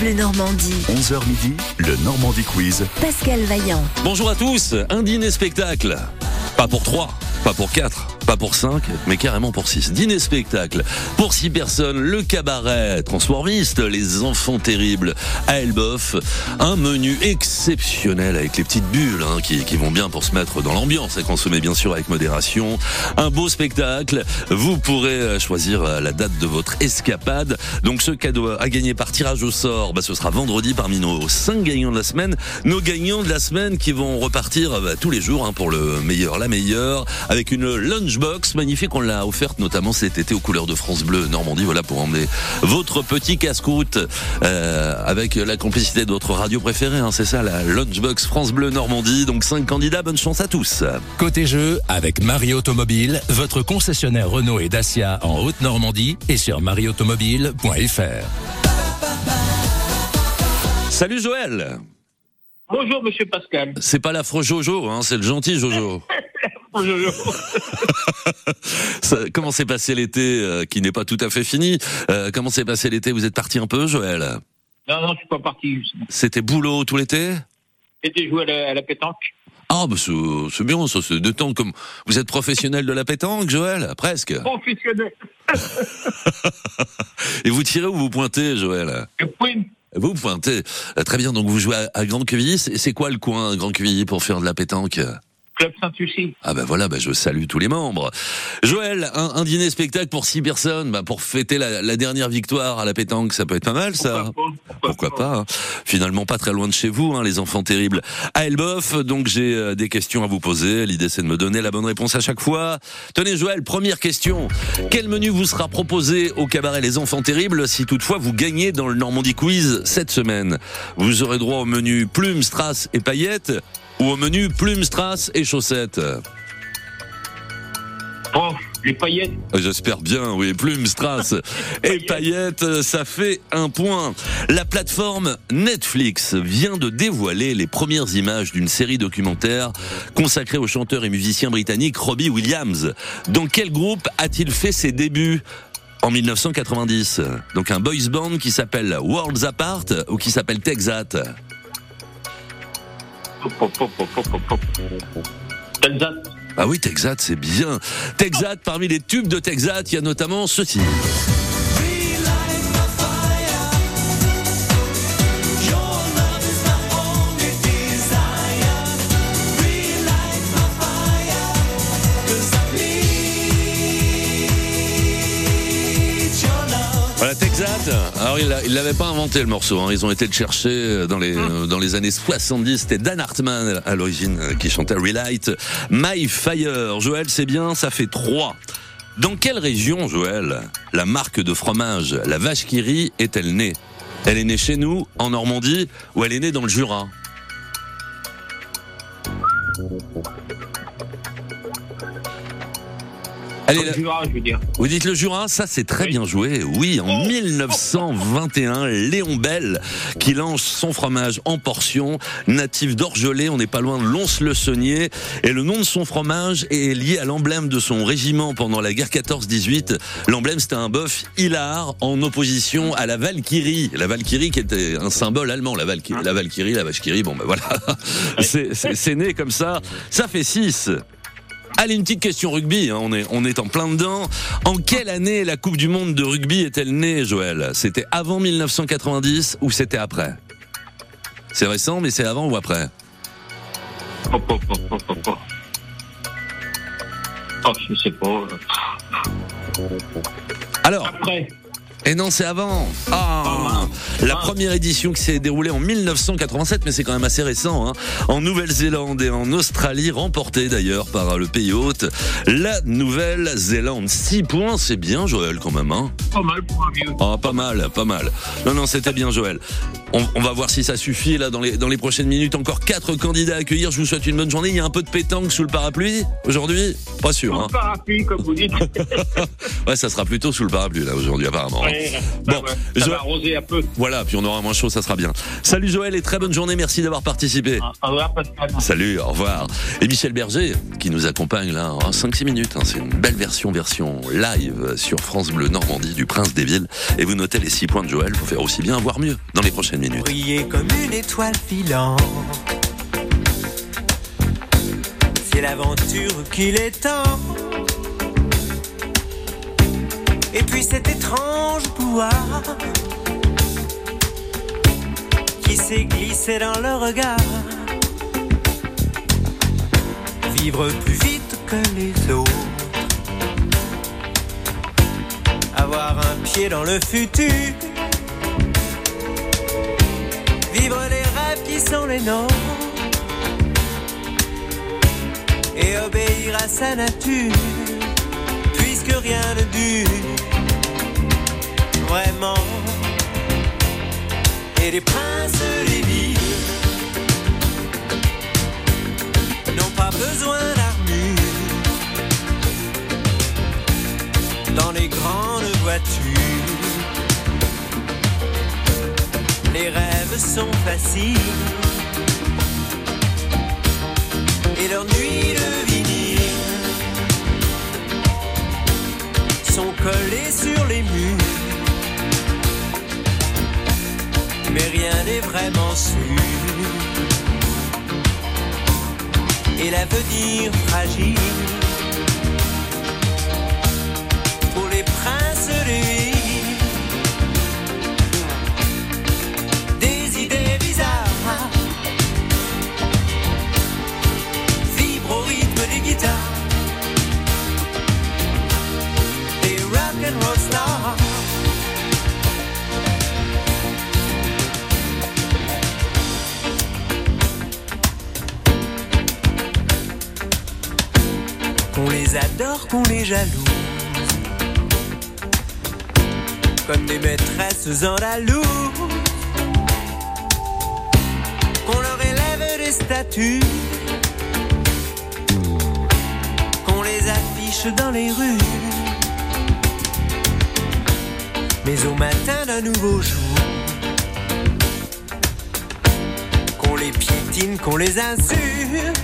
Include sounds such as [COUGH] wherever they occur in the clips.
Bleu Normandie. 11h midi, le Normandie Quiz. Pascal Vaillant. Bonjour à tous, un dîner spectacle. Pas pour trois, pas pour quatre, pas pour cinq, mais carrément pour six. Dîner spectacle. Pour six personnes, le cabaret transformiste, les enfants terribles à Elboff. Un menu exceptionnel avec les petites bulles hein, qui, qui vont bien pour se mettre dans l'ambiance et consommer bien sûr avec modération. Un beau spectacle. Vous pourrez choisir la date de votre escapade. Donc ce cadeau à gagner par tirage au sort, bah, ce sera vendredi parmi nos cinq gagnants de la semaine. Nos gagnants de la semaine qui vont repartir bah, tous les jours hein, pour le meilleur, la meilleure, avec une lunchbox magnifique. On l'a offerte notamment cet été aux couleurs de France Bleu Normandie. Voilà pour emmener votre petit casse-croûte euh, avec la complicité de votre radio préférée. Hein, c'est ça, la lunchbox France Bleu Normandie. Donc cinq candidats. Bonne chance à tous. Côté jeu, avec Marie Automobile, votre concessionnaire Renault et Dacia en Haute-Normandie et sur marieautomobile.fr. Salut Joël. Bonjour Monsieur Pascal. C'est pas l'affreux Jojo, hein, c'est le gentil Jojo. [LAUGHS] [LAUGHS] Ça- comment s'est passé l'été euh, qui n'est pas tout à fait fini Euh, Comment s'est passé l'été? Vous êtes parti un peu, Joël? Non, non, je suis pas parti. C'était boulot tout l'été? J'étais joué à la, à la pétanque. Ah, bah c'est c'est bien, ça, c'est de temps comme vous êtes professionnel de la pétanque, Joël, presque. [LAUGHS] Professionnel. [LAUGHS] Et vous tirez ou vous pointez, Joël? Je pointe. Vous pointez. Euh, Très bien, donc vous jouez à, à Grand Quevilly. C'est quoi le coin, Grand Quevilly, pour faire de la pétanque? Club Saint-Lucie. Ah ben voilà, ben je salue tous les membres. Joël, un, un dîner spectacle pour six personnes, ben pour fêter la, la dernière victoire à la pétanque, ça peut être pas mal ça. Pourquoi pas Pourquoi pas hein. Finalement pas très loin de chez vous, hein, les enfants terribles. À Elboff, donc j'ai euh, des questions à vous poser. L'idée c'est de me donner la bonne réponse à chaque fois. Tenez Joël, première question. Quel menu vous sera proposé au cabaret Les Enfants Terribles si toutefois vous gagnez dans le Normandie Quiz cette semaine? Vous aurez droit au menu plumes, strass et paillettes ou au menu plumes, strass et chaussettes Oh, les paillettes. J'espère bien, oui. Plumes, strass [LAUGHS] et paillettes, ça fait un point. La plateforme Netflix vient de dévoiler les premières images d'une série documentaire consacrée au chanteur et musicien britannique Robbie Williams. Dans quel groupe a-t-il fait ses débuts en 1990 Donc un boys band qui s'appelle Worlds Apart ou qui s'appelle Texat Texas. Ah oui, Texat, c'est bien. Texat, parmi les tubes de Texat, il y a notamment ceci. Alors il, l'avait pas inventé le morceau. hein. Ils ont été le chercher dans les euh, dans les années 70. C'était Dan Hartman à l'origine euh, qui chantait Relight. My Fire. Joël, c'est bien. Ça fait trois. Dans quelle région, Joël, la marque de fromage, la vache qui rit, est-elle née? Elle est née chez nous, en Normandie, ou elle est née dans le Jura? Allez, Comme là- Jura, je veux dire. vous dites le Jura, ça c'est très Oui. bien joué. Oui, en 1921, Léon Bell qui lance son fromage en portion, natif d'Orgelé, on n'est pas loin de Lons-le-Saunier, et le nom de son fromage est lié à l'emblème de son régiment pendant la guerre 14-18. L'emblème c'était un bœuf hilar en opposition à la Valkyrie. La Valkyrie qui était un symbole allemand, la Valkyrie, la, Valkyrie, la vache bon ben voilà, c'est né comme ça. Ça fait 6. Allez, une petite question rugby, hein, on, est, on est en plein dedans. En quelle année la Coupe du Monde de rugby est-elle née, Joël? C'était avant 1990 ou c'était après? C'est récent, mais c'est avant ou après? Hop. Oh, je sais pas. Alors, Après. Et non, c'est avant. Ah, la première édition qui s'est déroulée en 1987, mais c'est quand même assez récent, hein, en Nouvelle-Zélande et en Australie, remportée d'ailleurs par le pays hôte, la Nouvelle-Zélande. 6 points, c'est bien, Joël, quand même. Hein Pas mal pour un vieux. Ah, pas mal, pas mal. Non, non, c'était bien, Joël. On, on va voir si ça suffit là dans les dans les prochaines minutes. Encore quatre candidats à accueillir. Je vous souhaite une bonne journée. Il y a un peu de pétanque sous le parapluie aujourd'hui? Pas sûr. Hein. Un parapluie, comme vous dites. [LAUGHS] Ouais, ça sera plutôt sous le parapluie là aujourd'hui apparemment. Ouais. Ouais, ça Bon, va- je- ça va arroser un peu. Voilà, puis on aura moins chaud, ça sera bien. Salut Joël et très bonne journée, merci d'avoir participé. Au revoir, Pascal. Salut, au revoir. Et Michel Berger, qui nous accompagne là en 5-6 minutes. hein. C'est une belle version, version live sur France Bleu Normandie du Prince des Villes. Et vous notez les 6 points de Joël pour faire aussi bien, voire mieux, dans les prochaines briller comme une étoile filante. C'est l'aventure qu'il est temps. Et puis cet étrange pouvoir qui s'est glissé dans le regard. Vivre plus vite que les autres. Avoir un pied dans le futur vivre les rêves qui sont les nôtres et obéir à sa nature, puisque rien ne dure vraiment. Et les princes des villes n'ont pas besoin d'armure dans les grandes voitures. Les rêves sont faciles et leurs nuits de vinyle sont collées sur les murs. Mais rien n'est vraiment sûr. Et l'avenir fragile pour les princes des qu'on les adore, qu'on les jalouse. Comme des maîtresses andalouse qu'on leur élève des statues, qu'on les affiche dans les rues. Mais au matin d'un nouveau jour, qu'on les piétine, qu'on les insulte,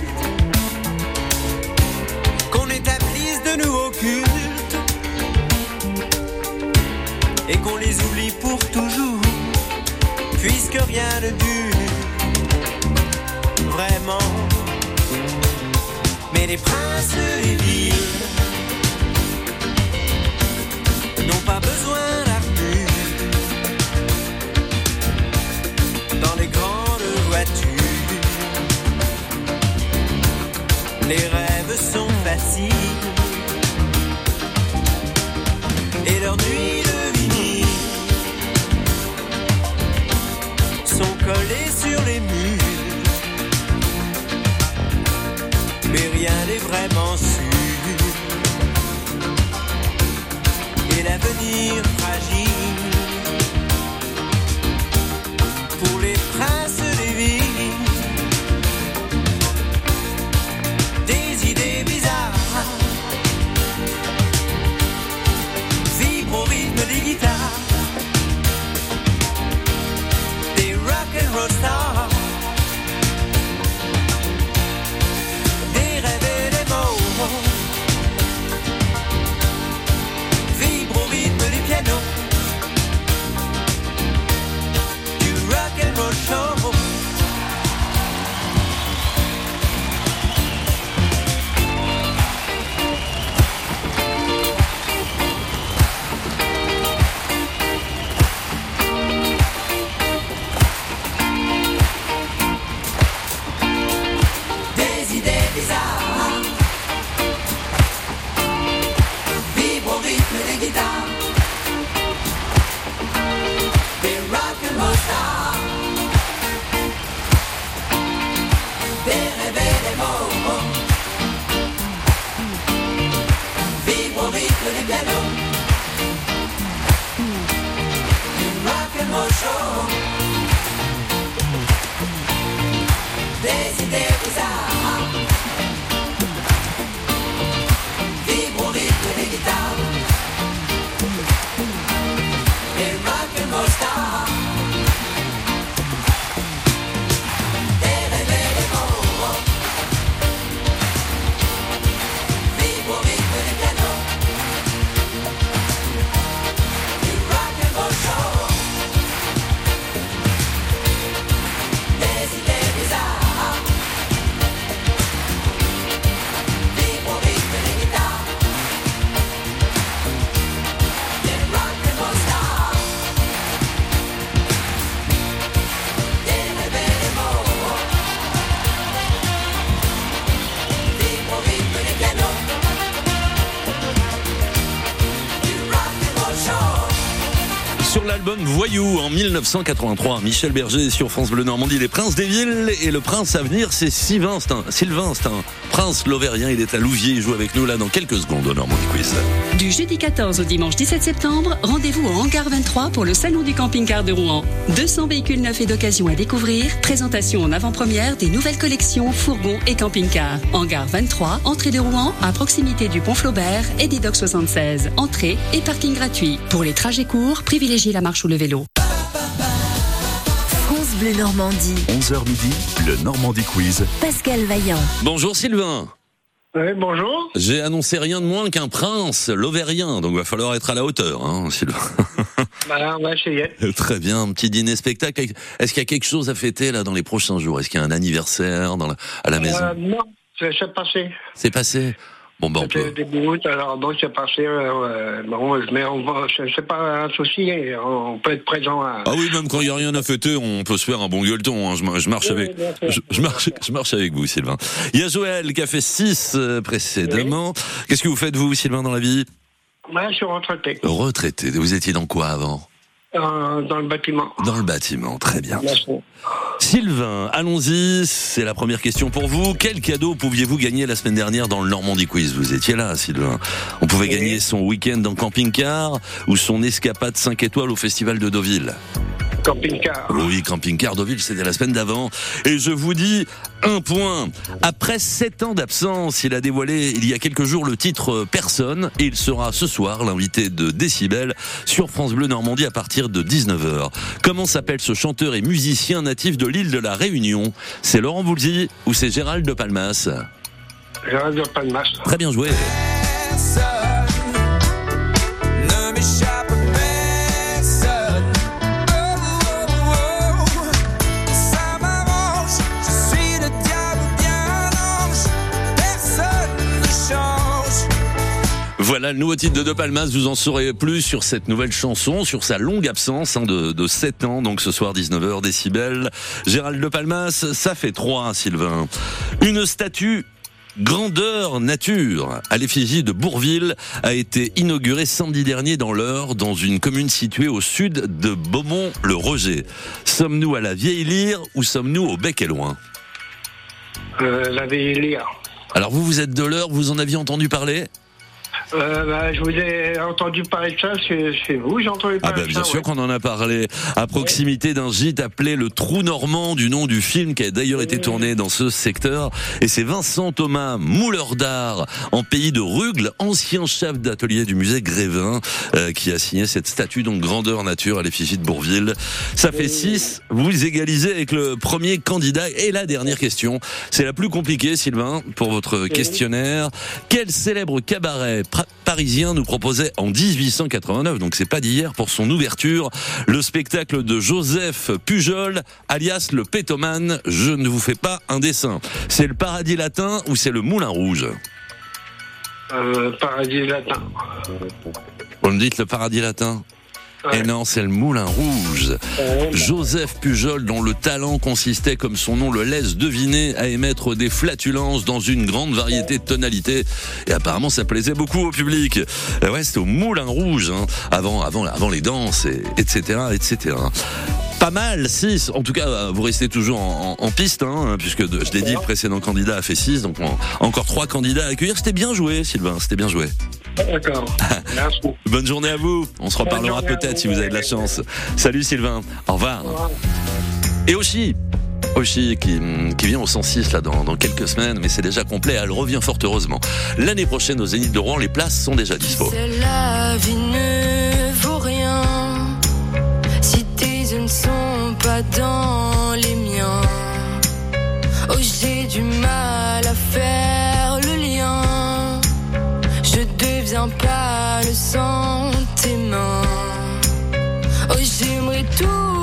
qu'on établisse de nouveaux cultes et qu'on les oublie pour toujours, puisque rien ne dure vraiment. Mais les princes des villes n'ont pas besoin les grandes voitures. Les rêves sont faciles et leurs nuits de vinyle sont collées sur les murs. Mais rien n'est vraiment sûr. Et l'avenir fragile guitar. They rock and roll star. 1983. Michel Berger sur France Bleu Normandie, Les Princes des Villes. Et le prince à venir, c'est Sylvain, c'est Sylvain, c'est un prince lauvérien. Il est à Louviers, il joue avec nous là dans quelques secondes au Normandie Quiz. Du jeudi 14 au dimanche 17 septembre, rendez-vous au Hangar 23 pour le Salon du camping-car de Rouen. 200 véhicules neufs et d'occasion à découvrir, présentation en avant-première des nouvelles collections fourgons et camping-cars. Hangar 23, entrée de Rouen, à proximité du pont Flaubert et des docks 76. Entrée et parking gratuit. Pour les trajets courts, privilégiez la marche ou le vélo. France Bleu Normandie. 11h midi, le Normandie Quiz. Pascal Vaillant. Bonjour Sylvain. Oui, bonjour. J'ai annoncé rien de moins qu'un prince lauvérien, donc va falloir être à la hauteur, hein, Sylvain. [LAUGHS] Bah, on va essayer. [LAUGHS] Très bien, un petit dîner spectacle. Est-ce qu'il y a quelque chose à fêter là dans les prochains jours? Est-ce qu'il y a un anniversaire dans la- à la maison? Euh, non, c'est c'est passé. C'est passé? Bon, ben on peut. des alors donc c'est passé. euh, bon, mais on va, c'est pas un souci, on peut être présent à. Ah oui, même quand il n'y a rien à fêter, on peut se faire un bon gueuleton. hein. Je, mar- je marche avec, je, je marche, je marche avec vous, Sylvain. Il y a Joël qui a fait 6 précédemment. Qu'est-ce que vous faites vous, Sylvain, dans la vie? Ouais, je suis retraité Retraité. Vous étiez dans quoi avant? Euh, dans le bâtiment. Dans le bâtiment. Très bien. Merci. Sylvain, allons-y. C'est la première question pour vous. Quel cadeau pouviez-vous gagner la semaine dernière dans le Normandie Quiz? Vous étiez là, Sylvain. On pouvait Oui. gagner son week-end en camping-car ou son escapade 5 étoiles au Festival de Deauville. Camping-car. Oui, camping-car Deauville, c'était la semaine d'avant. Et je vous dis un point. Après sept ans d'absence, il a dévoilé il y a quelques jours le titre euh, Personne et il sera ce soir l'invité de Décibel sur France Bleu Normandie à partir de 19h. Comment s'appelle ce chanteur et musicien natif de l'île de la Réunion? C'est Laurent Voulzy ou c'est Gérald de Palmas? Gérald de Palmas. Très bien joué. Voilà le nouveau titre de De Palmas. Vous en saurez plus sur cette nouvelle chanson, sur sa longue absence hein, de, de 7 ans. Donc ce soir 19h décibels. Gérald De Palmas, ça fait 3 Sylvain. Une statue Grandeur nature à l'effigie de Bourville a été inaugurée samedi dernier dans l'Eure, dans une commune située au sud de Beaumont-le-Roger. Sommes-nous à la vieille lyre ou sommes-nous au bec et loin Euh, la Vélia. Alors vous, vous êtes de l'Eure, vous en aviez entendu parler? Euh, bah, je vous ai entendu parler de ça, c'est c'est vous, j'ai entendu Ah parler ben de bien ça. sûr ouais. qu'on en a parlé. À proximité d'un gîte appelé le Trou Normand du nom du film qui a d'ailleurs été tourné dans ce secteur. Et c'est Vincent Thomas mouleur d'art en pays de Rugles ancien chef d'atelier du musée Grévin euh, qui a signé cette statue donc grandeur nature à l'effigie de Bourville. Ça fait 6 vous égalisez avec le premier candidat. Et la dernière question c'est la plus compliquée Sylvain pour votre questionnaire. Quel célèbre cabaret parisien nous proposait en 1889, donc c'est pas d'hier, pour son ouverture, le spectacle de Joseph Pujol, alias le pétomane. Je ne vous fais pas un dessin. C'est le paradis latin ou c'est le moulin rouge? Euh, paradis latin. Vous me dites le paradis latin Ouais. Et non, c'est le moulin rouge. Joseph Pujol, dont le talent consistait, comme son nom le laisse deviner, à émettre des flatulences dans une grande variété de tonalités. Et apparemment, ça plaisait beaucoup au public. Ouais, c'était au Moulin Rouge, hein, avant, avant, avant les danses, et, etc., etc. Pas mal, 6. En tout cas, euh, vous restez toujours en, en- en piste, hein, puisque de- je l'ai dit, le précédent candidat a fait 6, donc on- encore trois candidats à accueillir. C'était bien joué, Sylvain, c'était bien joué. D'accord. Merci. [LAUGHS] Bonne journée à vous. On se reparlera peut-être si vous avez de la chance. Salut Sylvain. Au revoir. Et Oshi. Oshi qui, qui vient au 106 là dans, dans quelques semaines, mais c'est déjà complet. Elle revient fort heureusement. L'année prochaine au Zénith de Rouen, les places sont déjà dispo. Dans les miens. Oh, j'ai du mal à faire le lien. Je deviens pas le sentiment. Oh, j'aimerais tout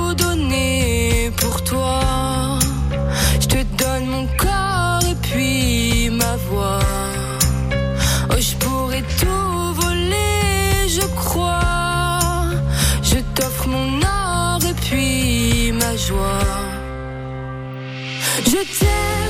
Je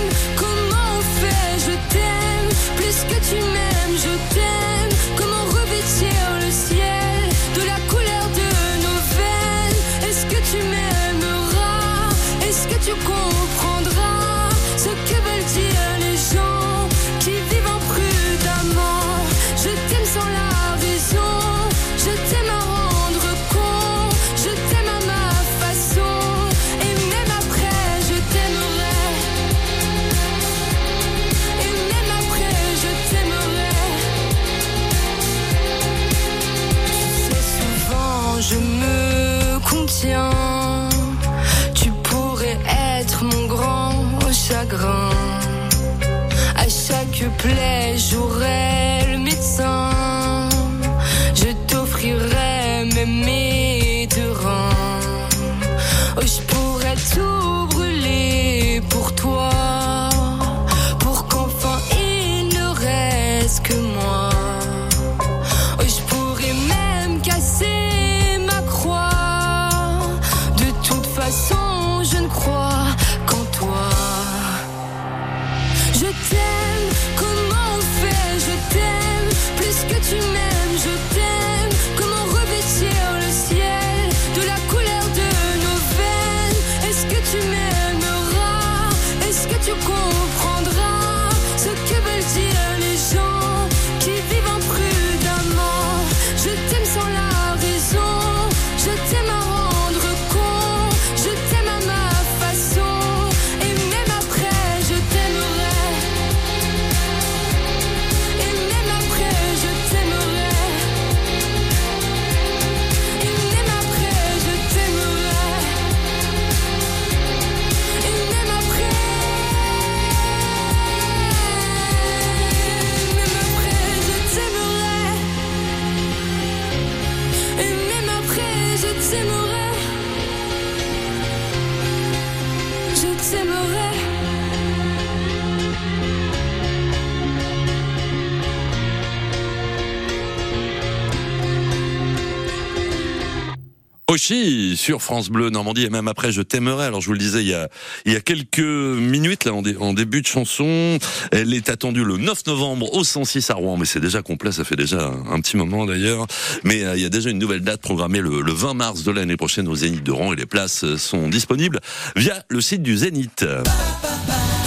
Oshi sur France Bleu Normandie et même après je t'aimerais. Alors je vous le disais il y a il y a quelques minutes là en, dé- en début de chanson, elle est attendue le 9 novembre au 106 à Rouen mais c'est déjà complet, ça fait déjà un, un petit moment d'ailleurs. Mais euh, il y a déjà une nouvelle date programmée le, le 20 mars de l'année prochaine au Zénith de Rouen et les places euh, sont disponibles via le site du Zénith.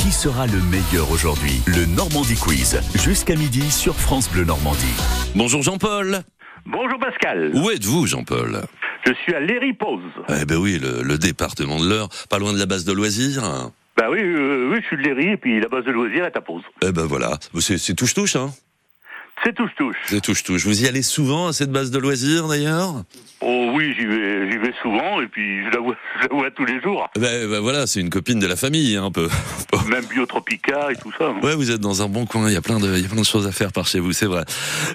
Qui sera le meilleur aujourd'hui? Le Normandie Quiz. Jusqu'à midi sur France Bleu Normandie. Bonjour Jean-Paul. Bonjour Pascal, Où êtes-vous Jean-Paul? Je suis à Léry-Pose. Eh ben oui, le, le département de l'Eure, pas loin de la base de loisirs. Bah oui, euh, oui, je suis de Léry et puis la base de loisirs est à Pose. Eh ben voilà, c'est c'est touche-touche hein. C'est touche-touche. C'est touche-touche. Vous y allez souvent à cette base de loisirs d'ailleurs? Oh oui, j'y vais, j'y vais souvent et puis je la vois, je la vois tous les jours. ben, ben voilà, c'est une copine de la famille, hein, un peu. [LAUGHS] Même Biotropica et tout ça. Ouais, vous êtes dans un bon coin. Il y a plein de, il y a plein de choses à faire par chez vous, c'est vrai.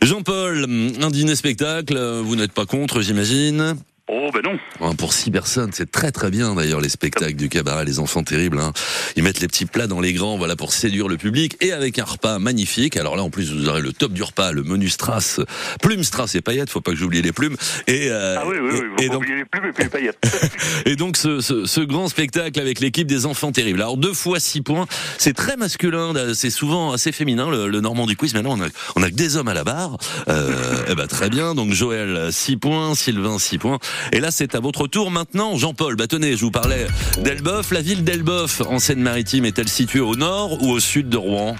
Jean-Paul, un dîner spectacle. Vous n'êtes pas contre, j'imagine? Oh ben non. Hein, Pour six personnes, c'est très très bien d'ailleurs les spectacles du cabaret Les Enfants Terribles. hein. Ils mettent les petits plats dans les grands, voilà pour séduire le public et avec un repas magnifique. Alors là en plus vous aurez le top du repas, le menu strass, plumes strass et paillettes. Faut pas que j'oublie les plumes. Et, euh, Ah oui, oui, oui, et- et donc oublier les plumes et puis les paillettes. [LAUGHS] et donc ce, ce, ce grand spectacle avec l'équipe des enfants terribles. Alors deux fois six points, c'est très masculin, c'est souvent assez féminin le, le Normand du quiz. Maintenant on a on a que des hommes à la barre. Euh, [LAUGHS] eh ben très bien. Donc Joël 6 points, Sylvain 6 points. Et là c'est à votre tour maintenant, Jean-Paul. Bah tenez, je vous parlais d'Elbeuf. La ville d'Elbeuf en Seine-Maritime est-elle située au nord ou au sud de Rouen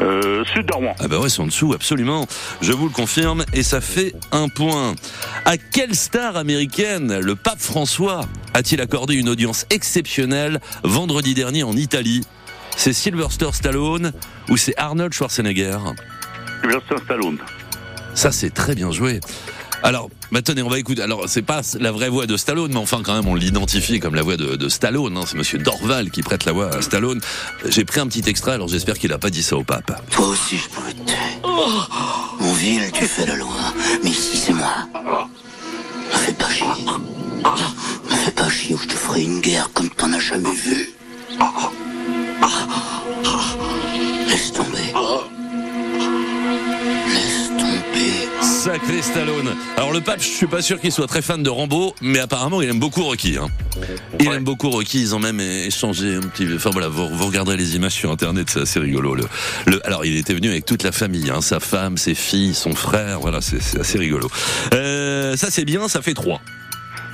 Euh, Sud de Rouen. Ah bah ouais, c'est en dessous, absolument. Je vous le confirme, et ça fait un point. À quelle star américaine le pape François a-t-il accordé une audience exceptionnelle vendredi dernier en Italie? C'est Sylvester Stallone ou c'est Arnold Schwarzenegger? Sylvester Stallone. Ça, c'est très bien joué. Alors, tenez, on va écouter. Alors, c'est pas la vraie voix de Stallone, mais enfin, quand même, on l'identifie comme la voix de, Stallone. hein. C'est Monsieur Dorval qui prête la voix à Stallone. J'ai pris un petit extrait, alors j'espère qu'il a pas dit ça au pape. Toi aussi, je pourrais te tuer. Mon ville, tu fais la loi. Mais ici, c'est moi. Me fais pas chier. Me fais pas chier ou je te ferai une guerre comme t'en as jamais vu. Sacré Stallone. Alors le pape, je suis pas sûr qu'il soit très fan de Rambo, mais apparemment il aime beaucoup Rocky. Hein. Il aime beaucoup Rocky. Ils ont même échangé un petit. Enfin voilà, vous, vous regarderez les images sur internet, c'est assez rigolo. Le, le- alors il était venu avec toute la famille, hein, sa femme, ses filles, son frère. Voilà, c'est c'est assez rigolo. Euh, ça c'est bien, ça fait trois.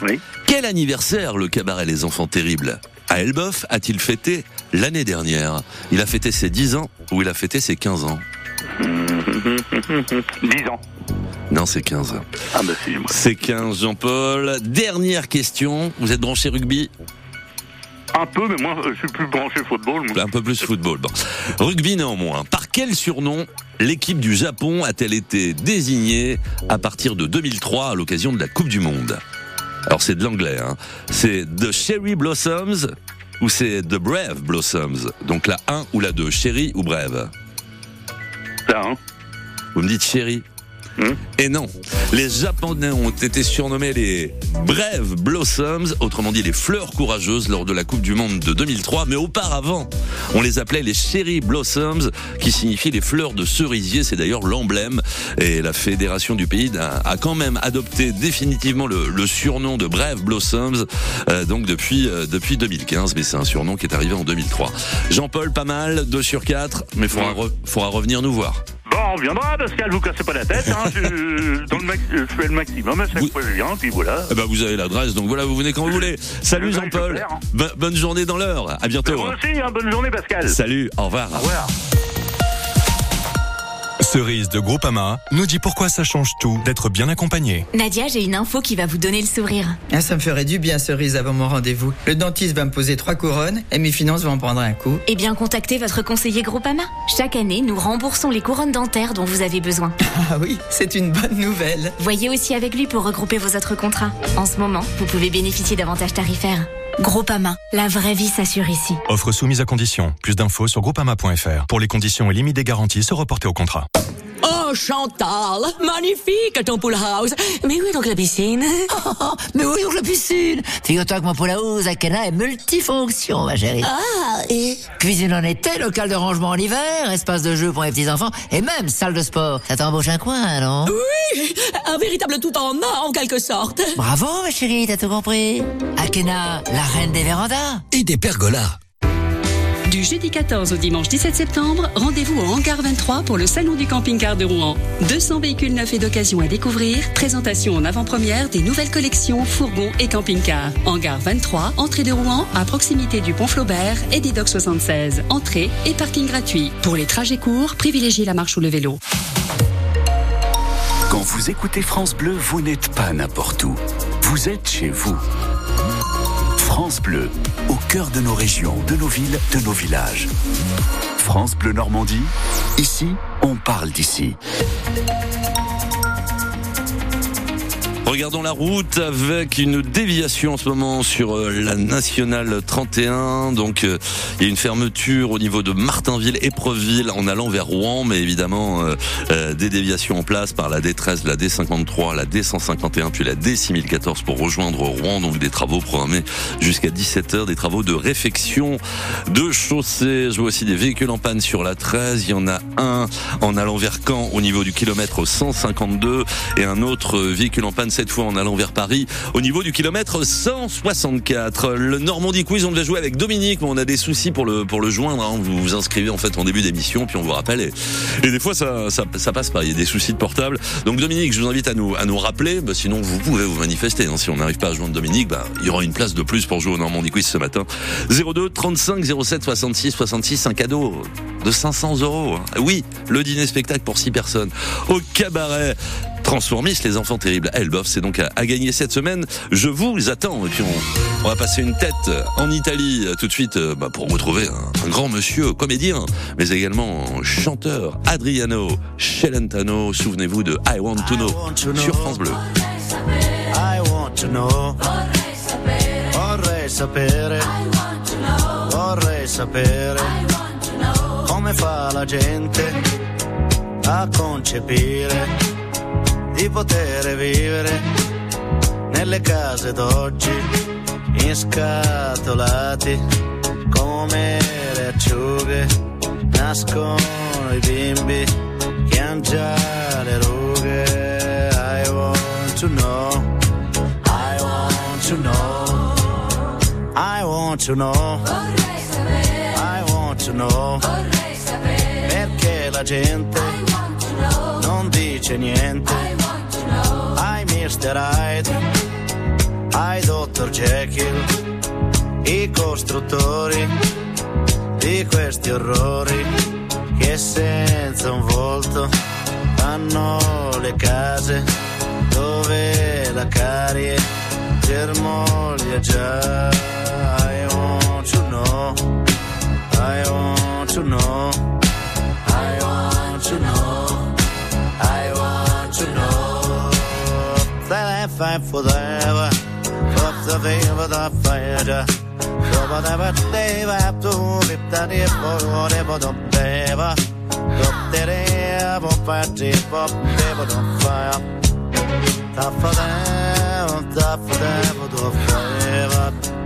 Oui. Quel anniversaire le cabaret Les Enfants Terribles? À Elbeuf a-t-il fêté l'année dernière? Il a fêté ses 10 ans ou il a fêté ses 15 ans? [LAUGHS] 10 ans. Non, c'est 15 ans. Ah si, moi. C'est 15, Jean-Paul. Dernière question. Vous êtes branché rugby? Un peu, mais moi, je suis plus branché football. moi. Un peu plus football. Bon. Rugby néanmoins. Par quel surnom l'équipe du Japon a-t-elle été désignée à partir de 2003 à l'occasion de la Coupe du Monde? Alors c'est de l'anglais. Hein. C'est The Cherry Blossoms ou c'est The Brave Blossoms? Donc la 1 ou la 2 Cherry ou Brave? Ça, hein. Vous me dites Cherry Et non, les Japonais ont été surnommés les Brave Blossoms, autrement dit les fleurs courageuses lors de la Coupe du Monde de 2003. Mais auparavant, on les appelait les Cherry Blossoms, qui signifie les fleurs de cerisier. C'est d'ailleurs l'emblème. Et la fédération du pays a, a quand même adopté définitivement le, le surnom de Brave Blossoms, euh, donc depuis euh, depuis 2015. Mais c'est un surnom qui est arrivé en 2003. Jean-Paul, pas mal, 2 sur 4, mais faudra, re- faudra revenir nous voir. Bon, on viendra, Pascal, vous cassez pas la tête. Hein, je, dans le max- je fais le maximum à chaque fois que je viens, puis voilà. Eh ben, vous avez l'adresse, donc voilà, vous venez quand vous voulez. Salut Jean-Paul. hein. Bonne journée dans l'heure. À bientôt. Moi aussi, hein, bonne journée, Pascal. Salut, au revoir. Au revoir. Cerise de Groupama nous dit pourquoi ça change tout d'être bien accompagné. Nadia, j'ai une info qui va vous donner le sourire. Ah, ça me ferait du bien, cerise, avant mon rendez-vous. Le dentiste va me poser trois couronnes et mes finances vont en prendre un coup. Eh bien, contactez votre conseiller Groupama. Chaque année, nous remboursons les couronnes dentaires dont vous avez besoin. [LAUGHS] Ah oui, c'est une bonne nouvelle. Voyez aussi avec lui pour regrouper vos autres contrats. En ce moment, vous pouvez bénéficier d'avantages tarifaires. Groupama, la vraie vie s'assure ici. Offre soumise à condition. Plus d'infos sur groupama.fr. Pour les conditions et limites des garanties, se reporter au contrat. Oh Chantal, magnifique ton pool house. Mais où est donc la piscine? [LAUGHS] Mais oui, donc la piscine? Figure-toi que mon pool house Akena est multifonction, ma chérie. Ah, et? Cuisine en été, local de rangement en hiver, espace de jeu pour les petits-enfants, et même salle de sport. Ça t'embauche un coin, non? Oui, un véritable tout en un en quelque sorte. Bravo, ma chérie, t'as tout compris. Akena, la reine des vérandas. Et des pergolas. Du jeudi 14 au dimanche 17 septembre, rendez-vous au Hangar 23 pour le Salon du camping-car de Rouen. 200 véhicules neufs et d'occasion à découvrir, présentation en avant-première des nouvelles collections fourgons et camping-cars. Hangar 23, entrée de Rouen, à proximité du pont Flaubert et des docks 76. Entrée et parking gratuit. Pour les trajets courts, privilégiez la marche ou le vélo. Quand vous écoutez France Bleu, vous n'êtes pas n'importe où. Vous êtes chez vous. France Bleu, au cœur de nos régions, de nos villes, de nos villages. France Bleu Normandie, ici, on parle d'ici. Regardons la route avec une déviation en ce moment sur euh, la nationale 31. Donc euh, il y a une fermeture au niveau de Martinville, Épreuville en allant vers Rouen, mais évidemment euh, euh, des déviations en place par la D13, la D53, la D151 puis la D6014 pour rejoindre Rouen. Donc des travaux programmés jusqu'à 17h, des travaux de réfection de chaussée. Je vois aussi des véhicules en panne sur la 13. Il y en a un en allant vers Caen au niveau du kilomètre 152 et un autre véhicule en panne cette fois en allant vers Paris au niveau du kilomètre 164. Le Normandie Quiz, on devait jouer avec Dominique, mais on a des soucis pour le joindre. hein. Vous vous inscrivez en fait en début d'émission, puis on vous rappelle. Et, des fois ça, ça passe pas. Il y a des soucis de portable. Donc Dominique, je vous invite à nous à nous rappeler. Bah, sinon vous pouvez vous manifester. hein. Si on n'arrive pas à joindre Dominique, bah, il y aura une place de plus pour jouer au Normandie Quiz ce matin. 02 35 07 66 66, un cadeau de 500 euros. Oui, le dîner spectacle pour 6 personnes au cabaret. Transformiste, les enfants terribles à Elbeuf, c'est donc à, gagner cette semaine. Je vous attends. Et puis on, va passer une tête en Italie euh, tout de suite euh, bah, pour retrouver un, grand monsieur comédien, mais également chanteur, Adriano Celentano. Souvenez-vous de I Want to Know sur France Bleu. I want to know. Come la gente a concepire di poter vivere nelle case d'oggi inscatolati come le acciughe nascono i bimbi che hanno già le rughe. I want to know I want to know I want to know I want to know perché la gente non dice niente. Ai Mr. Hyde. Ai Dr. Jekyll. I costruttori di questi orrori che senza un volto fanno le case dove la carie germoglia già. I want to know. I want to know. I want to know fight forever. Of the river, the fighter. Kommer det hvert liv at du vipper de for det må de leve. Godt er det vår parti, for det må de feire. Takk for det, og takk for det, for du har.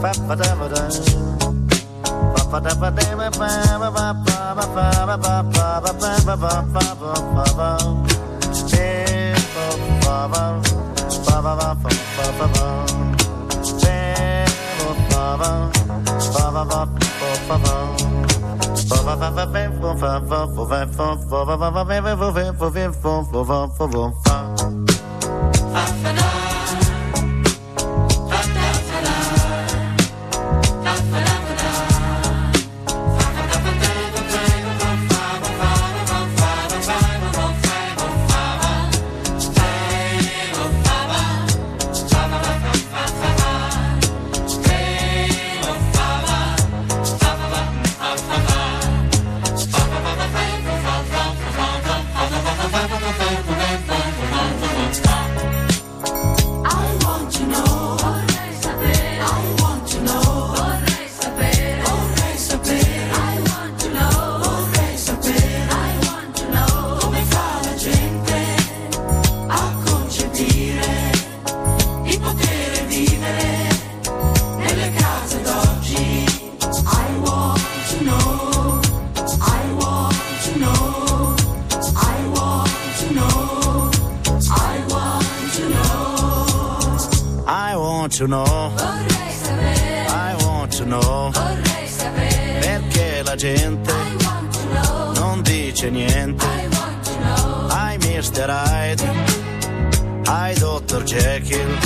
Fa-fa-da-fa-da. I want to know, Vorrei sapere, I want to know, vorrei sapere, perché la gente I non dice niente. I want to know, Ai Mr. Hyde, ai Dr. Jekyll,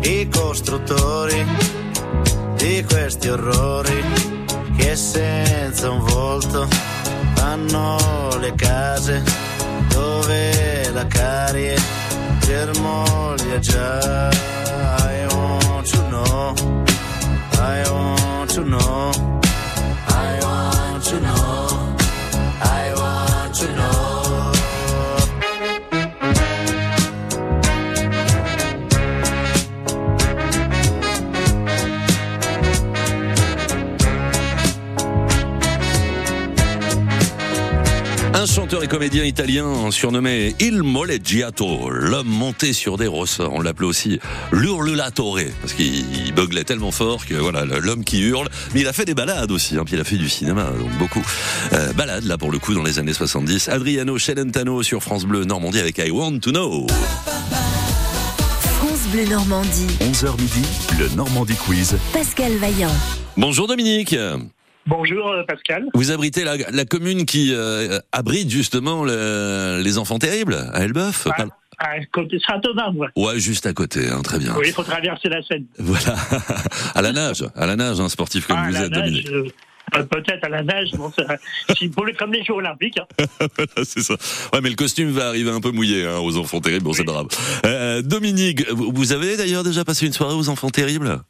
i costruttori di questi orrori che senza un volto fanno le case dove la carie germoglia già. Want to know, I want to know, I want to know, Un chanteur et comédien italien surnommé Il Moleggiato, l'homme monté sur des ressorts. On l'appelait aussi l'Urlulatore, parce qu'il beuglait tellement fort que voilà, l'homme qui hurle. Mais il a fait des balades aussi, hein, puis il a fait du cinéma, donc beaucoup. Euh, balades, là, pour le coup, dans les années 70. Adriano Celentano sur France Bleu Normandie avec I Want to Know. France Bleu Normandie. 11h midi, le Normandie Quiz. Pascal Vaillant. Bonjour Dominique. Bonjour euh, Pascal. Vous abritez la, la commune qui euh, abrite justement le- les enfants terribles à Elbeuf. À, à côté Saint-Thomas, moi. Ouais, juste à côté, hein, très bien. Oui, il faut traverser la Seine. Voilà, [LAUGHS] à la nage, à la nage, un sportif comme Ah, vous êtes, Dominique. euh, euh, Peut-être à la nage, bon, ça- [LAUGHS] pour les, comme les Jeux Olympiques. hein. [LAUGHS] Voilà, c'est ça. Ouais, mais le costume va arriver un peu mouillé hein, aux enfants terribles. Bon, c'est grave. Euh, Dominique, vous vous avez d'ailleurs déjà passé une soirée aux enfants terribles?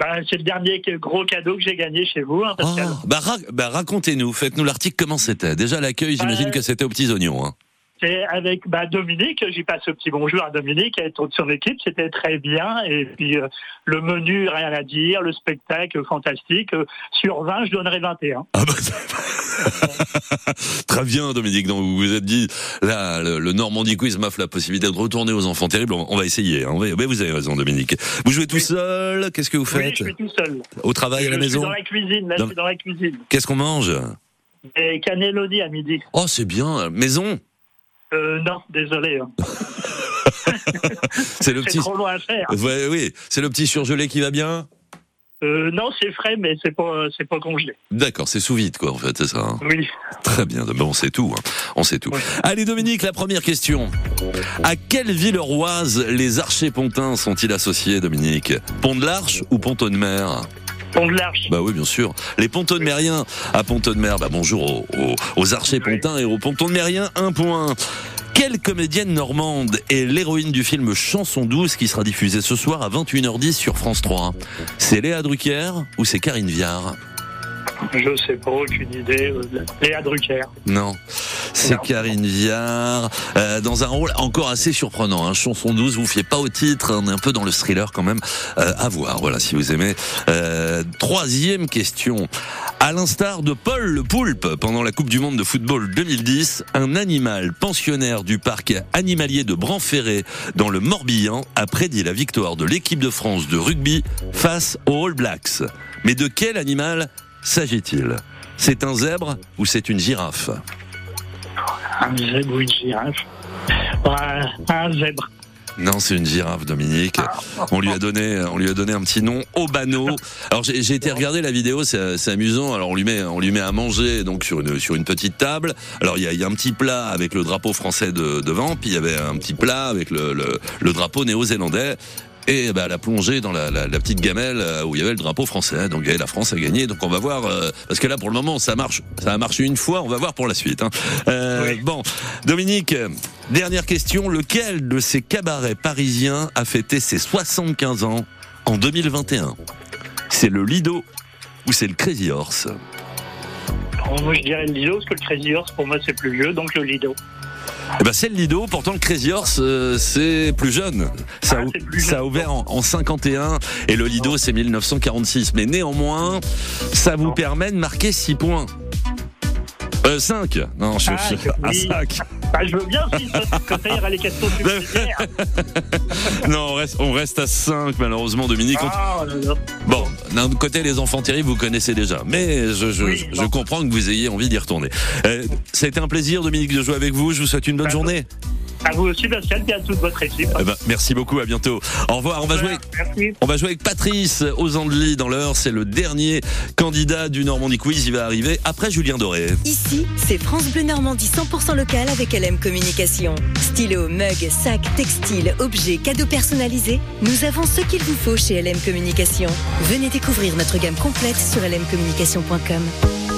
Bah, c'est le dernier gros cadeau que j'ai gagné chez vous, hein, Pascal. bah, ra- bah, racontez-nous, faites-nous l'article comment c'était? Déjà l'accueil, j'imagine Euh, que c'était aux petits oignons. Hein. C'est avec bah, Dominique, j'y passe un petit bonjour à Dominique et toute son équipe, c'était très bien. Et puis euh, le menu, rien à dire, le spectacle, fantastique. Euh, sur 20, je donnerais 21. Ah bah, [LAUGHS] Très bien, Dominique. Donc vous vous êtes dit, là, le, le Normandie Quiz m'offre la possibilité de retourner aux enfants terribles. On, on va essayer. Hein. Mais vous avez raison, Dominique. Vous jouez tout seul? Qu'est-ce que vous Oui, faites? je suis tout seul. Au travail, à la maison suis dans la cuisine, là, Dans- je suis dans la cuisine. Qu'est-ce qu'on mange? Et cannelloni à midi. Oh, c'est bien. Maison? Euh, non, désolé. hein. [LAUGHS] C'est le petit. trop loin à faire. Ouais, oui, c'est le petit surgelé qui va bien. Euh, non, c'est frais, mais c'est pas, c'est pas congelé. D'accord, c'est sous vide, quoi, en fait, c'est ça. hein Oui. Très bien, ben, on sait tout. hein. On sait tout. Allez, Dominique, la première question. À quelle ville roise les archers pontins sont-ils associés, Dominique? Pont de l'Arche ou Ponton de Mer Pont de l'Arche. Bah oui, bien sûr. Les pontons de Mériens à Ponton de Mer. Bah bonjour aux, archers pontins et aux pontons de Mériens. Un point. Quelle comédienne normande est l'héroïne du film Chanson douce qui sera diffusé ce soir à 21h10 sur France 3 C'est Léa Drucker ou c'est Karine Viard? Je sais pas, aucune idée. Euh, Léa Drucker. Non, c'est Karine Viard euh, dans un rôle encore assez surprenant. Hein. Chanson douce, vous fiez pas au titre, on est un peu dans le thriller quand même. Euh, à voir, voilà, si vous aimez. Euh, troisième question. À l'instar de Paul le Poulpe pendant la Coupe du Monde de football 2010, un animal pensionnaire du parc animalier de Branferré dans le Morbihan a prédit la victoire de l'équipe de France de rugby face aux All Blacks. Mais de quel animal s'agit-il? C'est un zèbre ou c'est une girafe? Un zèbre ou une girafe Ouais, Un zèbre. Non, c'est une girafe, Dominique. On lui a donné, on lui a donné un petit nom, Obano. Alors j'ai été regarder la vidéo, c'est amusant. Alors on lui met, on lui met à manger donc sur une sur une petite table. Alors il y a, il y a un petit plat avec le drapeau français de, devant, puis il y avait un petit plat avec le, le, le drapeau néo-zélandais. Et bah, elle a plongé dans la, la, la petite gamelle euh, où il y avait le drapeau français. Donc eh, la France a gagné. Donc on va voir euh, parce que là pour le moment ça marche, ça a marché une fois. On va voir pour la suite. hein. Euh, Bon, Dominique, dernière question. Lequel de ces cabarets parisiens a fêté ses 75 ans en 2021 C'est le Lido ou c'est le Crazy Horse? Bon, moi, je dirais le Lido, parce que le Crazy Horse, pour moi, c'est plus vieux, donc le Lido. Eh ben c'est le Lido, pourtant le Crazy Horse euh, c'est plus jeune. Ça, Ah, a- ça a ouvert en, en 51 et le Lido c'est 1946. Mais néanmoins, ça vous permet de marquer 6 points. Euh, 5 Non, je, Ah, que à oui. 5. Bah, je veux bien si ça, quand ça ira les questions supplémentaires. [LAUGHS] Non, on reste, on reste à 5 malheureusement Dominique. Ah, là. Bon, d'un côté, les enfants terribles, vous connaissez déjà. Mais je, je, Oui, je comprends que vous ayez envie d'y retourner. Euh, ça a été un plaisir, Dominique, de jouer avec vous. Je vous souhaite une bonne journée. À vous aussi, Pascal, et à toute votre équipe. Eh ben, merci beaucoup, à bientôt. Au revoir. On va jouer. Merci. On va jouer avec Patrice aux Andelys dans l'heure. C'est le dernier candidat du Normandie Quiz. Il va arriver après Julien Doré. Ici, c'est France Bleu Normandie 100% local avec LM Communication. Stylo, mug, sac, textile, objets, cadeaux personnalisés, nous avons ce qu'il vous faut chez LM Communication. Venez découvrir notre gamme complète sur lmcommunication.com.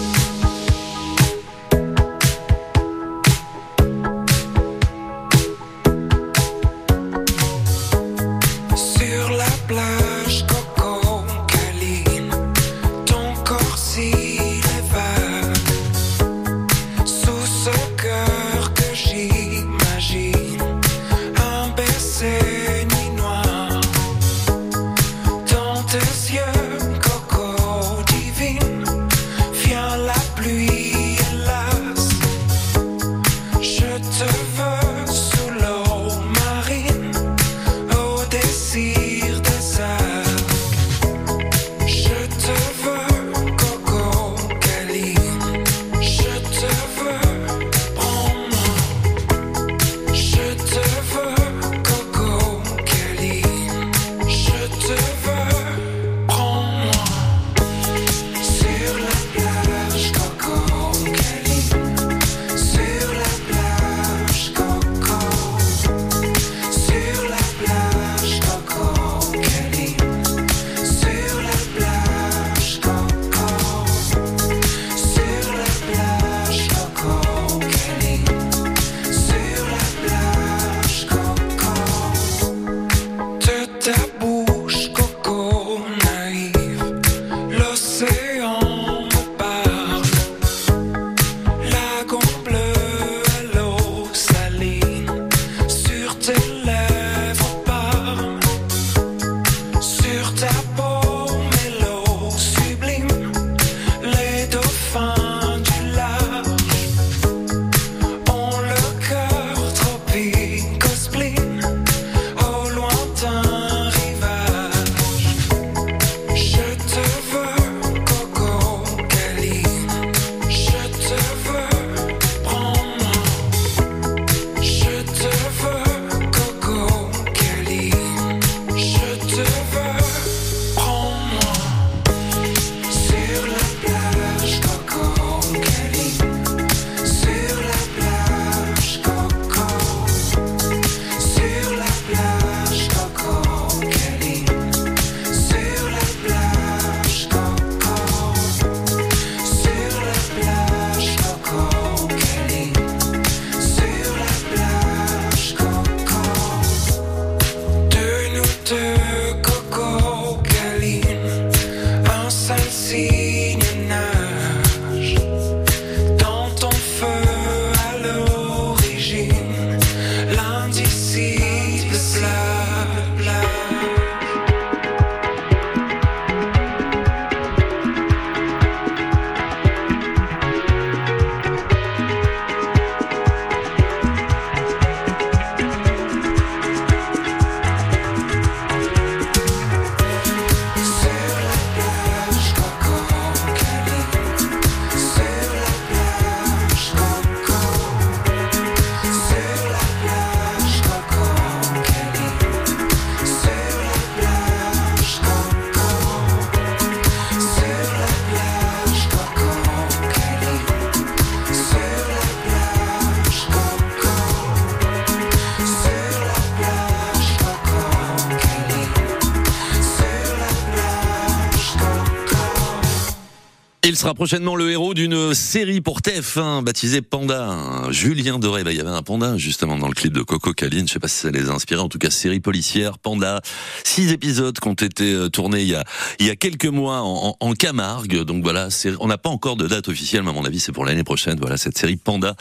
sera prochainement le héros d'une série pour TF1 baptisée Panda. Julien Doré, bah, il y avait un panda justement dans le clip de Coco Caline. Je sais pas si ça les a inspirés. En tout cas, série policière Panda. Six épisodes qui ont été euh, tournés il y a il y a quelques mois en, en- Camargue. Donc voilà, on n'a pas encore de date officielle, mais à mon avis, c'est pour l'année prochaine. Voilà cette série Panda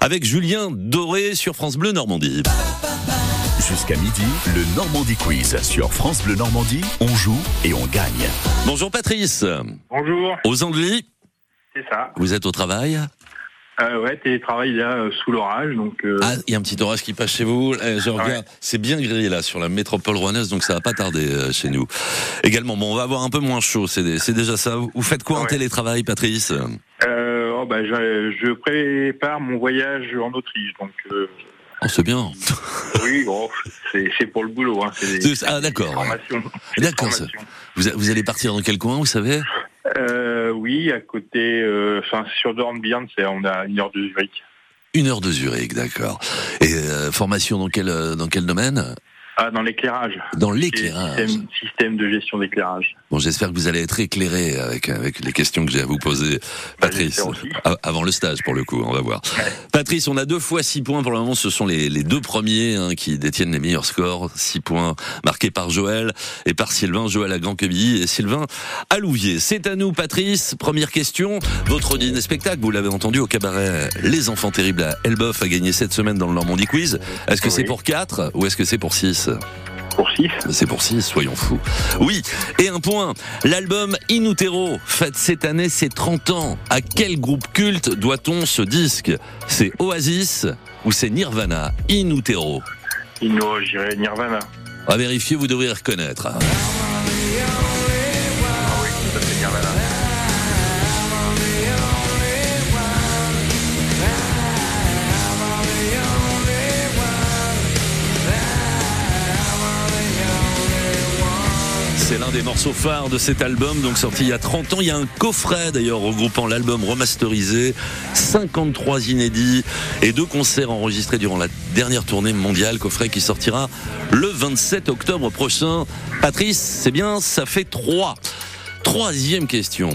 avec Julien Doré sur France Bleu Normandie. Jusqu'à midi, le Normandie Quiz sur France Bleu Normandie. On joue et on gagne. Bonjour Patrice. Bonjour, Aux Anglais, c'est ça. vous êtes au travail Euh, ouais, télétravail là euh, sous l'orage, donc. euh, Ah, il y a un petit orage qui passe chez vous. Eh, je regarde, c'est bien gris là sur la métropole rouennaise, donc ça va pas tarder euh, chez nous. Également, bon, on va avoir un peu moins chaud. C'est dé- c'est déjà ça. Vous faites quoi en télétravail, Patrice? Euh, oh, bah, je, je prépare mon voyage en Autriche, donc. Euh, Oh, c'est bien. oui, bon, c'est pour le boulot. Hein, des- Ah, d'accord. D'accord. Vous, vous allez partir dans quel coin, vous savez? Euh, oui, à côté, euh, enfin sur Dornbirn, c'est on a une heure de Zurich. Une heure de Zurich, d'accord. Et euh, formation dans quel euh, dans quel domaine? Ah, dans l'éclairage. Dans l'éclairage. Système, système de gestion d'éclairage. Bon, j'espère que vous allez être éclairé avec avec les questions que j'ai à vous poser, Patrice. A- Avant le stage, pour le coup, on va voir. Patrice, on a deux fois six points pour le moment. Ce sont les, les deux premiers hein, qui détiennent les meilleurs scores. Six points marqués par Joël et par Sylvain. Joël à Grand-Quevilly et Sylvain à Louviers. C'est à nous, Patrice. Première question. Votre dîner spectacle, vous l'avez entendu au cabaret Les Enfants Terribles à Elbeuf a gagné cette semaine dans le Normandie Quiz. Est-ce que c'est pour 4 ou est-ce que c'est pour 6 Pour 6 C'est pour 6, soyons fous. Oui, et un point. L'album In Utero fête cette année ses 30 ans. À quel groupe culte doit-on ce disque? C'est Oasis ou c'est Nirvana? In Utero Inno, je dirais Nirvana. À vérifier, vous devriez reconnaître. C'est l'un des morceaux phares de cet album, donc sorti il y a 30 ans. Il y a un coffret d'ailleurs regroupant l'album remasterisé, 53 inédits et deux concerts enregistrés durant la dernière tournée mondiale. Coffret qui sortira le 27 octobre prochain. Patrice, c'est bien, ça fait 3. Troisième question.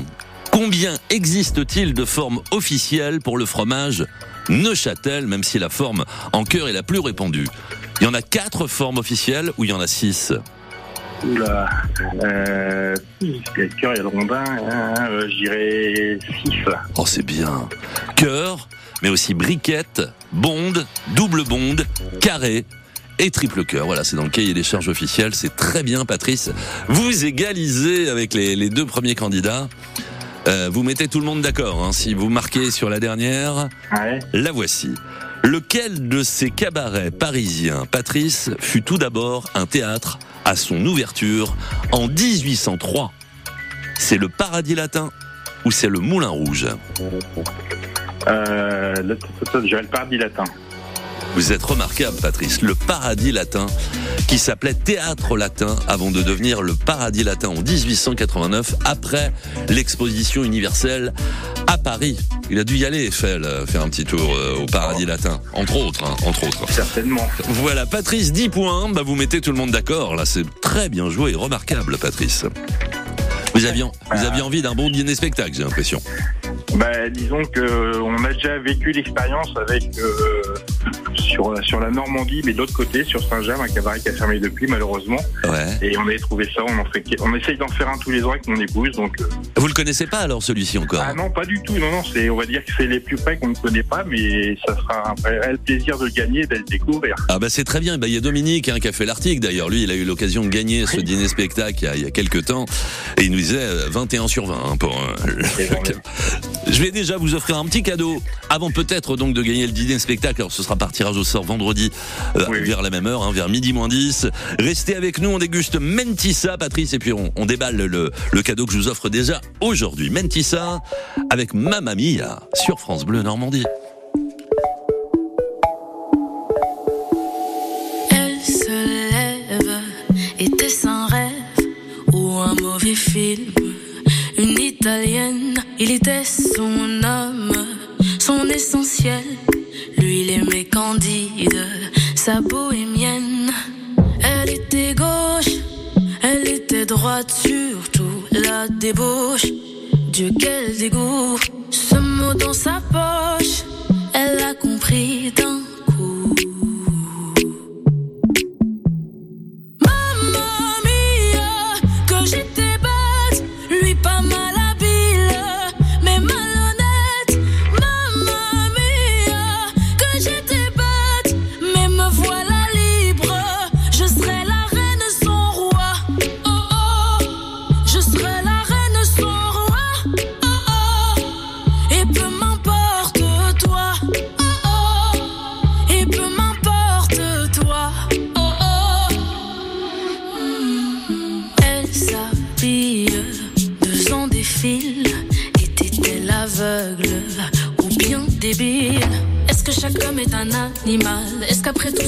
Combien existe-t-il de formes officielles pour le fromage Neuchâtel, même si la forme en cœur est la plus répandue? Il y en a quatre formes officielles ou il y en a six? Oula. Euh, le cœur, il y a le rondin. hein, euh, je dirais 6. Oh, c'est bien. Cœur, mais aussi briquette, bonde, double bonde, carré et triple cœur. Voilà, c'est dans le cahier des charges officielles. C'est très bien, Patrice. Vous égalisez avec les, les deux premiers candidats. Euh, vous mettez tout le monde d'accord. hein. Si vous marquez sur la dernière, la voici. Lequel de ces cabarets parisiens, Patrice, fut tout d'abord un théâtre à son ouverture en 1803 C'est le Paradis Latin ou c'est le Moulin Rouge? Euh, je dirais le paradis latin. Vous êtes remarquable, Patrice. Le Paradis Latin, qui s'appelait Théâtre Latin avant de devenir le Paradis Latin en 1889, après l'exposition universelle à Paris. Il a dû y aller, Eiffel, euh, faire un petit tour euh, au Paradis Latin, entre autres, hein, entre autres. Certainement. Voilà, Patrice, 10 points. Bah, vous mettez tout le monde d'accord. Là, c'est très bien joué et remarquable, Patrice. Vous aviez, vous aviez envie d'un bon dîner spectacle, j'ai l'impression. Bah, disons que on a déjà vécu l'expérience avec euh, sur sur la Normandie, mais de l'autre côté, sur Saint-James, un cabaret qui a fermé depuis malheureusement. Ouais. Et on avait trouvé ça, on en fait, on essaye d'en faire un tous les ans avec mon épouse, donc. euh, Vous le connaissez pas alors celui-ci encore ah non, pas du tout. Non, non, c'est, on va dire que c'est les plus près qu'on ne connaît pas, mais ça sera un réel plaisir de le gagner et de le découvrir. Ah bah c'est très bien. Bah, il y a Dominique hein, qui a fait l'article d'ailleurs. Lui, il a eu l'occasion de gagner ce dîner spectacle il y a, quelques temps et il nous disait euh, 21 sur 20 hein, pour. euh, [LAUGHS] Je vais déjà vous offrir un petit cadeau avant peut-être donc de gagner le dîner spectacle. Alors ce sera par tirage au sort vendredi euh, vers la même heure, hein, vers midi moins 10. Restez avec nous, on déguste Mentissa, Patrice, et puis on, on déballe le, le cadeau que je vous offre déjà aujourd'hui. Mentissa avec Mamma Mia sur France Bleu Normandie. Elle se lève, était-ce un rêve ou un mauvais film Une italienne, il était son homme, son essentiel. Lui, il aimait Candide, sa bohémienne. Elle était gauche, elle était droite, surtout la débauche. Dieu, quel dégoût. Ce mot dans sa poche, elle a compris d'un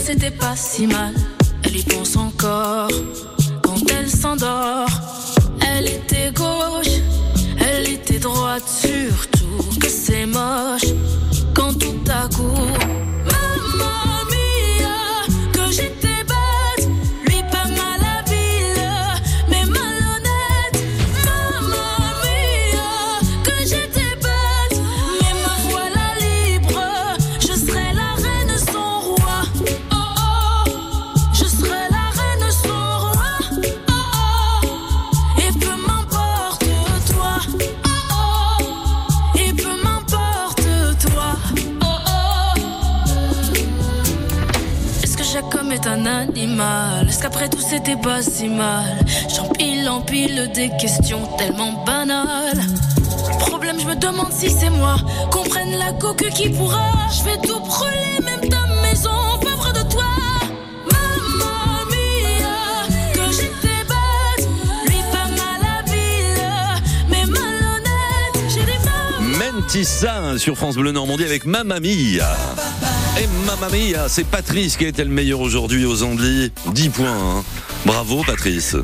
c'était pas si mal Homme est un animal Est-ce qu'après tout c'était pas si mal? J'empile, empile des questions tellement banales. Problème, je me demande si c'est moi. Comprenne la coque qui pourra. Je vais tout brûler, même ta maison, pauvre de toi. Mamma mia, que j'étais bête, lui pas mal habile, mais malhonnête. J'ai des mains. Mentissa sur France Bleu Normandie avec Mamma Mia. Et C'est Patrice qui a été le meilleur aujourd'hui aux Andelys. 10 points. hein. Bravo Patrice.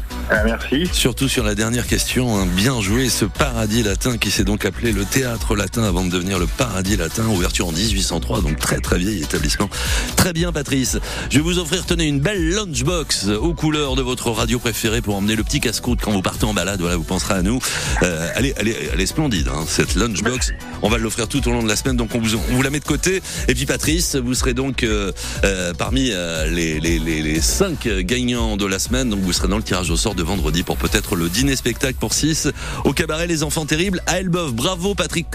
merci. Surtout sur la dernière question, hein. bien joué ce paradis latin qui s'est donc appelé le théâtre latin avant de devenir le paradis latin, ouverture en 1803, donc très très vieil établissement. Très bien Patrice. Je vais vous offrir, tenez, une belle lunchbox aux couleurs de votre radio préférée pour emmener le petit casse-croûte quand vous partez en balade, voilà, vous penserez à nous. Euh, elle, est, elle, est, elle est splendide, hein, cette lunchbox. On va l'offrir tout au long de la semaine, donc on vous, on vous la met de côté. Et puis Patrice, vous serez donc euh, euh, parmi euh, les, les, les, les cinq gagnants de la semaine, donc vous serez dans le tirage au sort de vendredi pour peut-être le dîner spectacle pour 6 au cabaret Les Enfants Terribles à Elbeuf. Bravo Patrick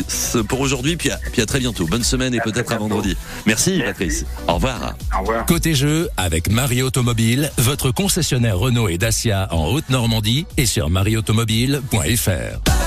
pour aujourd'hui, puis à, puis à très bientôt. Bonne semaine et peut-être à vendredi. Merci, Patrice. Au revoir. Au revoir. Côté jeu, avec Marie Automobile, votre concessionnaire Renault et Dacia en Haute-Normandie et sur marieautomobile.fr.